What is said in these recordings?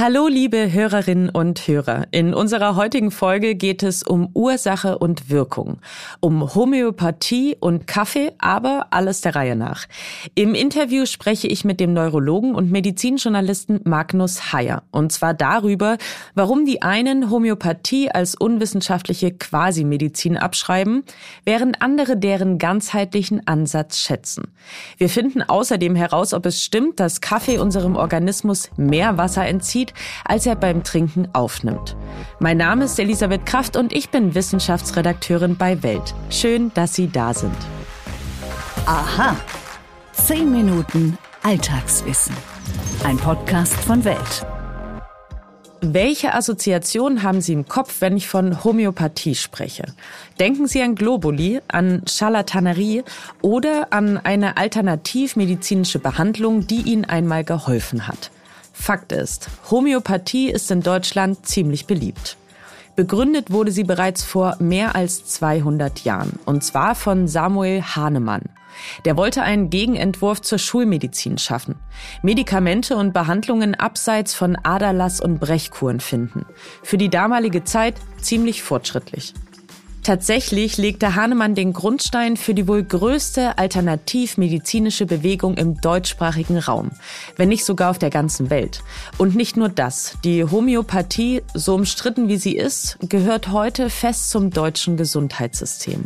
Hallo, liebe Hörerinnen und Hörer. In unserer heutigen Folge geht es um Ursache und Wirkung, um Homöopathie und Kaffee, aber alles der Reihe nach. Im Interview spreche ich mit dem Neurologen und Medizinjournalisten Magnus Heyer. Und zwar darüber, warum die einen Homöopathie als unwissenschaftliche Quasimedizin abschreiben, während andere deren ganzheitlichen Ansatz schätzen. Wir finden außerdem heraus, ob es stimmt, dass Kaffee unserem Organismus mehr Wasser entzieht, aussieht, als er beim Trinken aufnimmt. Mein Name ist Elisabeth Kraft und ich bin Wissenschaftsredakteurin bei Welt. Schön, dass Sie da sind. Aha. Zehn Minuten Alltagswissen. Ein Podcast von Welt. Welche Assoziationen haben Sie im Kopf, wenn ich von Homöopathie spreche? Denken Sie an Globuli, an Charlatanerie oder an eine alternativmedizinische Behandlung, die Ihnen einmal geholfen hat. Fakt ist, Homöopathie ist in Deutschland ziemlich beliebt. Begründet wurde sie bereits vor mehr als 200 Jahren, und zwar von Samuel Hahnemann. Der wollte einen Gegenentwurf zur Schulmedizin schaffen, Medikamente und Behandlungen abseits von Aderlass und Brechkuren finden. Für die damalige Zeit ziemlich fortschrittlich. Tatsächlich legte Hahnemann den Grundstein für die wohl größte alternativmedizinische Bewegung im deutschsprachigen Raum, wenn nicht sogar auf der ganzen Welt. Und nicht nur das, die Homöopathie, so umstritten wie sie ist, gehört heute fest zum deutschen Gesundheitssystem.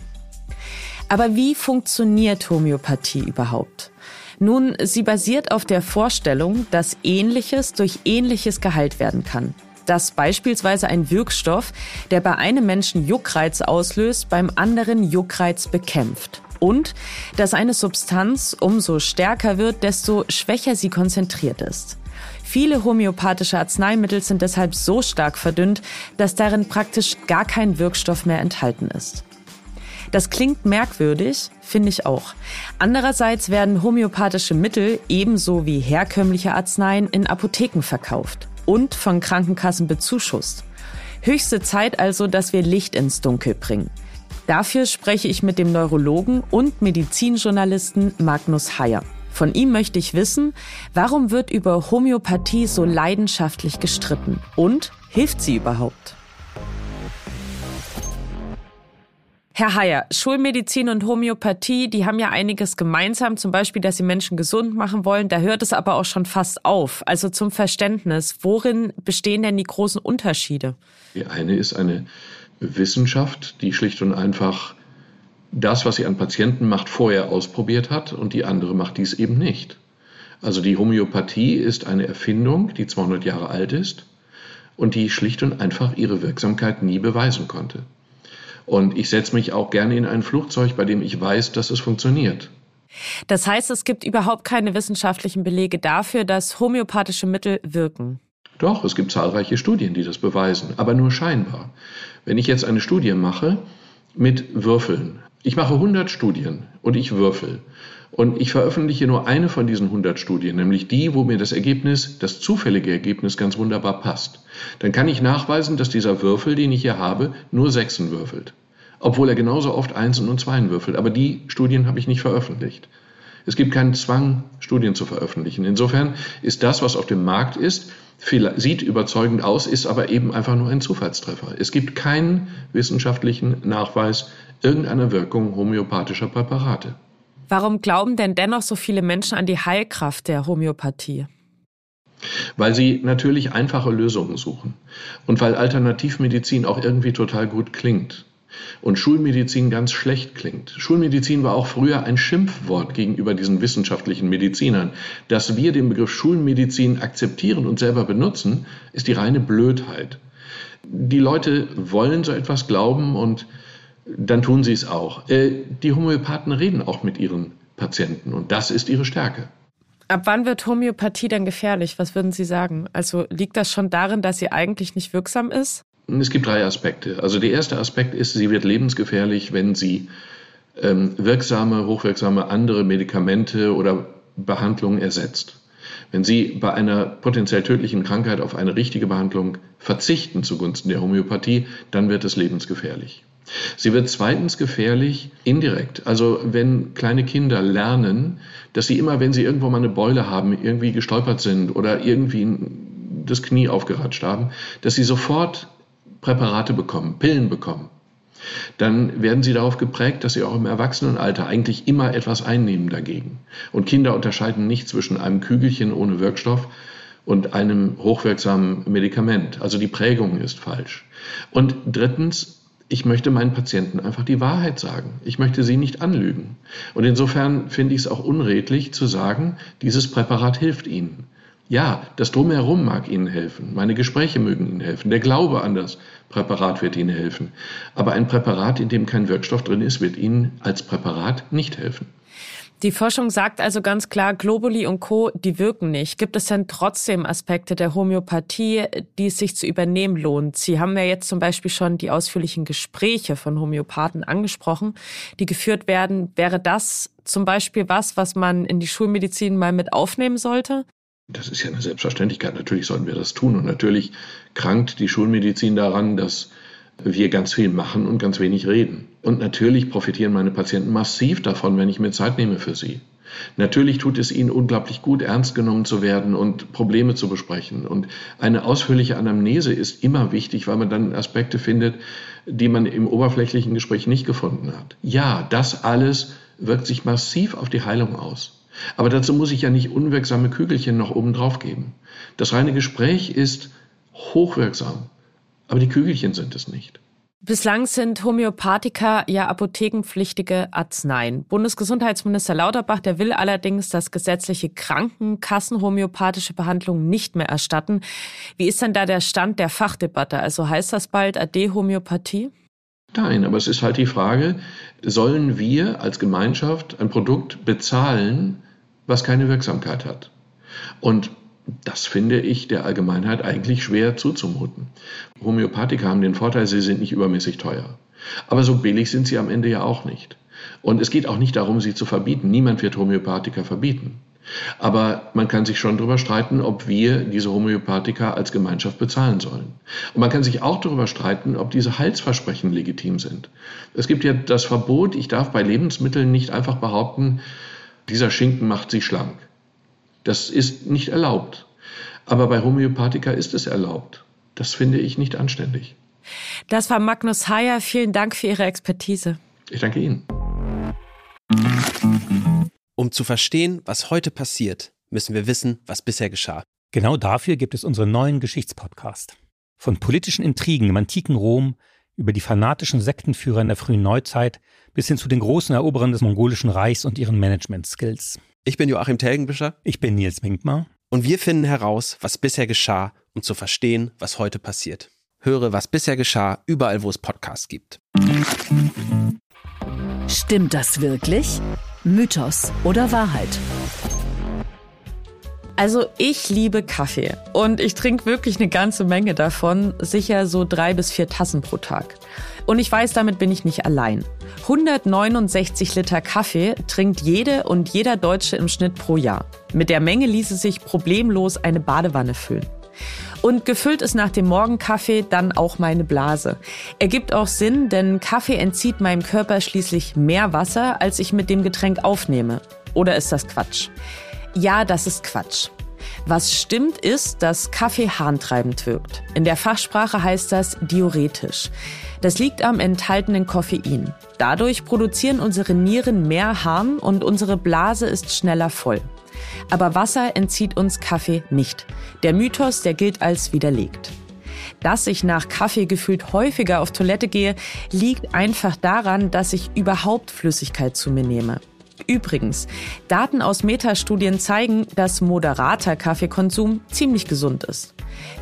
Aber wie funktioniert Homöopathie überhaupt? Nun, sie basiert auf der Vorstellung, dass Ähnliches durch Ähnliches geheilt werden kann dass beispielsweise ein Wirkstoff, der bei einem Menschen Juckreiz auslöst, beim anderen Juckreiz bekämpft. Und dass eine Substanz umso stärker wird, desto schwächer sie konzentriert ist. Viele homöopathische Arzneimittel sind deshalb so stark verdünnt, dass darin praktisch gar kein Wirkstoff mehr enthalten ist. Das klingt merkwürdig, finde ich auch. Andererseits werden homöopathische Mittel ebenso wie herkömmliche Arzneien in Apotheken verkauft und von Krankenkassen bezuschusst. Höchste Zeit also, dass wir Licht ins Dunkel bringen. Dafür spreche ich mit dem Neurologen und Medizinjournalisten Magnus Heyer. Von ihm möchte ich wissen, warum wird über Homöopathie so leidenschaftlich gestritten und hilft sie überhaupt? Herr Heyer, Schulmedizin und Homöopathie, die haben ja einiges gemeinsam, zum Beispiel, dass sie Menschen gesund machen wollen. Da hört es aber auch schon fast auf. Also zum Verständnis, worin bestehen denn die großen Unterschiede? Die eine ist eine Wissenschaft, die schlicht und einfach das, was sie an Patienten macht, vorher ausprobiert hat und die andere macht dies eben nicht. Also die Homöopathie ist eine Erfindung, die 200 Jahre alt ist und die schlicht und einfach ihre Wirksamkeit nie beweisen konnte. Und ich setze mich auch gerne in ein Flugzeug, bei dem ich weiß, dass es funktioniert. Das heißt, es gibt überhaupt keine wissenschaftlichen Belege dafür, dass homöopathische Mittel wirken. Doch, es gibt zahlreiche Studien, die das beweisen, aber nur scheinbar. Wenn ich jetzt eine Studie mache mit Würfeln, ich mache 100 Studien und ich würfel und ich veröffentliche nur eine von diesen 100 Studien, nämlich die, wo mir das Ergebnis, das zufällige Ergebnis ganz wunderbar passt. Dann kann ich nachweisen, dass dieser Würfel, den ich hier habe, nur Sechsen würfelt. Obwohl er genauso oft Einsen und Zweien würfelt. Aber die Studien habe ich nicht veröffentlicht. Es gibt keinen Zwang, Studien zu veröffentlichen. Insofern ist das, was auf dem Markt ist, sieht überzeugend aus, ist aber eben einfach nur ein Zufallstreffer. Es gibt keinen wissenschaftlichen Nachweis irgendeiner Wirkung homöopathischer Präparate. Warum glauben denn dennoch so viele Menschen an die Heilkraft der Homöopathie? Weil sie natürlich einfache Lösungen suchen und weil Alternativmedizin auch irgendwie total gut klingt und Schulmedizin ganz schlecht klingt. Schulmedizin war auch früher ein Schimpfwort gegenüber diesen wissenschaftlichen Medizinern. Dass wir den Begriff Schulmedizin akzeptieren und selber benutzen, ist die reine Blödheit. Die Leute wollen so etwas glauben und dann tun sie es auch. Äh, die Homöopathen reden auch mit ihren Patienten und das ist ihre Stärke. Ab wann wird Homöopathie dann gefährlich? Was würden Sie sagen? Also liegt das schon darin, dass sie eigentlich nicht wirksam ist? Es gibt drei Aspekte. Also der erste Aspekt ist, sie wird lebensgefährlich, wenn sie ähm, wirksame, hochwirksame andere Medikamente oder Behandlungen ersetzt. Wenn Sie bei einer potenziell tödlichen Krankheit auf eine richtige Behandlung verzichten zugunsten der Homöopathie, dann wird es lebensgefährlich. Sie wird zweitens gefährlich indirekt. Also wenn kleine Kinder lernen, dass sie immer, wenn sie irgendwo mal eine Beule haben, irgendwie gestolpert sind oder irgendwie das Knie aufgeratscht haben, dass sie sofort Präparate bekommen, Pillen bekommen. Dann werden sie darauf geprägt, dass sie auch im Erwachsenenalter eigentlich immer etwas einnehmen dagegen. Und Kinder unterscheiden nicht zwischen einem Kügelchen ohne Wirkstoff und einem hochwirksamen Medikament. Also die Prägung ist falsch. Und drittens, ich möchte meinen Patienten einfach die Wahrheit sagen. Ich möchte sie nicht anlügen. Und insofern finde ich es auch unredlich zu sagen, dieses Präparat hilft ihnen. Ja, das Drumherum mag Ihnen helfen, meine Gespräche mögen Ihnen helfen, der Glaube an das Präparat wird Ihnen helfen. Aber ein Präparat, in dem kein Wirkstoff drin ist, wird Ihnen als Präparat nicht helfen. Die Forschung sagt also ganz klar, Globuli und Co., die wirken nicht. Gibt es denn trotzdem Aspekte der Homöopathie, die es sich zu übernehmen lohnt? Sie haben ja jetzt zum Beispiel schon die ausführlichen Gespräche von Homöopathen angesprochen, die geführt werden. Wäre das zum Beispiel was, was man in die Schulmedizin mal mit aufnehmen sollte? Das ist ja eine Selbstverständlichkeit. Natürlich sollten wir das tun. Und natürlich krankt die Schulmedizin daran, dass wir ganz viel machen und ganz wenig reden. Und natürlich profitieren meine Patienten massiv davon, wenn ich mir Zeit nehme für sie. Natürlich tut es ihnen unglaublich gut, ernst genommen zu werden und Probleme zu besprechen. Und eine ausführliche Anamnese ist immer wichtig, weil man dann Aspekte findet, die man im oberflächlichen Gespräch nicht gefunden hat. Ja, das alles wirkt sich massiv auf die Heilung aus. Aber dazu muss ich ja nicht unwirksame Kügelchen noch oben drauf geben. Das reine Gespräch ist hochwirksam. Aber die Kügelchen sind es nicht. Bislang sind Homöopathika ja apothekenpflichtige Arzneien. Bundesgesundheitsminister Lauterbach, der will allerdings, dass gesetzliche Krankenkassen homöopathische Behandlungen nicht mehr erstatten. Wie ist denn da der Stand der Fachdebatte? Also heißt das bald AD-Homöopathie? Nein, aber es ist halt die Frage, sollen wir als Gemeinschaft ein Produkt bezahlen, was keine Wirksamkeit hat? Und das finde ich der Allgemeinheit eigentlich schwer zuzumuten. Homöopathika haben den Vorteil, sie sind nicht übermäßig teuer. Aber so billig sind sie am Ende ja auch nicht. Und es geht auch nicht darum, sie zu verbieten. Niemand wird Homöopathika verbieten. Aber man kann sich schon darüber streiten, ob wir diese Homöopathika als Gemeinschaft bezahlen sollen. Und man kann sich auch darüber streiten, ob diese Heilsversprechen legitim sind. Es gibt ja das Verbot, ich darf bei Lebensmitteln nicht einfach behaupten, dieser Schinken macht sie schlank. Das ist nicht erlaubt. Aber bei Homöopathika ist es erlaubt. Das finde ich nicht anständig. Das war Magnus Heyer. Vielen Dank für Ihre Expertise. Ich danke Ihnen. Um zu verstehen, was heute passiert, müssen wir wissen, was bisher geschah. Genau dafür gibt es unseren neuen Geschichtspodcast. Von politischen Intrigen im antiken Rom über die fanatischen Sektenführer in der frühen Neuzeit bis hin zu den großen Eroberern des mongolischen Reichs und ihren Management-Skills. Ich bin Joachim Telgenbischer. Ich bin Nils Winkmar. Und wir finden heraus, was bisher geschah, um zu verstehen, was heute passiert. Höre, was bisher geschah, überall, wo es Podcasts gibt. Stimmt das wirklich? Mythos oder Wahrheit? Also ich liebe Kaffee und ich trinke wirklich eine ganze Menge davon, sicher so drei bis vier Tassen pro Tag. Und ich weiß, damit bin ich nicht allein. 169 Liter Kaffee trinkt jede und jeder Deutsche im Schnitt pro Jahr. Mit der Menge ließe sich problemlos eine Badewanne füllen. Und gefüllt ist nach dem Morgenkaffee dann auch meine Blase. Ergibt auch Sinn, denn Kaffee entzieht meinem Körper schließlich mehr Wasser, als ich mit dem Getränk aufnehme. Oder ist das Quatsch? Ja, das ist Quatsch. Was stimmt ist, dass Kaffee harntreibend wirkt. In der Fachsprache heißt das diuretisch. Das liegt am enthaltenen Koffein. Dadurch produzieren unsere Nieren mehr Harn und unsere Blase ist schneller voll. Aber Wasser entzieht uns Kaffee nicht. Der Mythos, der gilt als widerlegt. Dass ich nach Kaffee gefühlt häufiger auf Toilette gehe, liegt einfach daran, dass ich überhaupt Flüssigkeit zu mir nehme. Übrigens, Daten aus Metastudien zeigen, dass moderater Kaffeekonsum ziemlich gesund ist.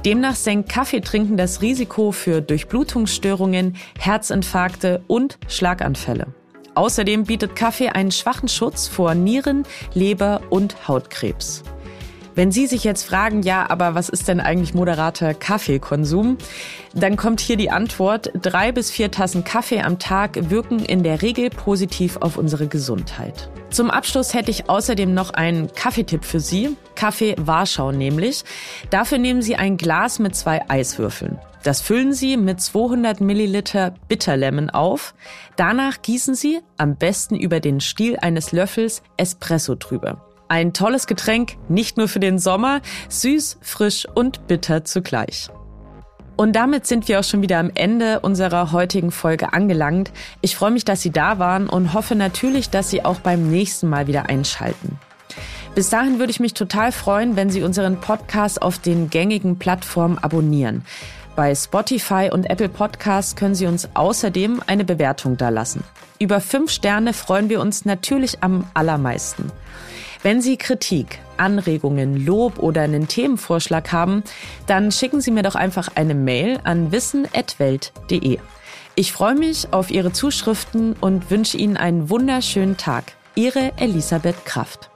Demnach senkt Kaffeetrinken das Risiko für Durchblutungsstörungen, Herzinfarkte und Schlaganfälle. Außerdem bietet Kaffee einen schwachen Schutz vor Nieren, Leber und Hautkrebs. Wenn Sie sich jetzt fragen, ja, aber was ist denn eigentlich moderater Kaffeekonsum? Dann kommt hier die Antwort. Drei bis vier Tassen Kaffee am Tag wirken in der Regel positiv auf unsere Gesundheit. Zum Abschluss hätte ich außerdem noch einen Kaffeetipp für Sie. Kaffee Warschau nämlich. Dafür nehmen Sie ein Glas mit zwei Eiswürfeln. Das füllen Sie mit 200 Milliliter Bitterlemon auf. Danach gießen Sie, am besten über den Stiel eines Löffels, Espresso drüber. Ein tolles Getränk, nicht nur für den Sommer, süß, frisch und bitter zugleich. Und damit sind wir auch schon wieder am Ende unserer heutigen Folge angelangt. Ich freue mich, dass Sie da waren und hoffe natürlich, dass Sie auch beim nächsten Mal wieder einschalten. Bis dahin würde ich mich total freuen, wenn Sie unseren Podcast auf den gängigen Plattformen abonnieren. Bei Spotify und Apple Podcasts können Sie uns außerdem eine Bewertung dalassen. Über fünf Sterne freuen wir uns natürlich am allermeisten. Wenn Sie Kritik, Anregungen, Lob oder einen Themenvorschlag haben, dann schicken Sie mir doch einfach eine Mail an wissen.welt.de. Ich freue mich auf Ihre Zuschriften und wünsche Ihnen einen wunderschönen Tag. Ihre Elisabeth Kraft.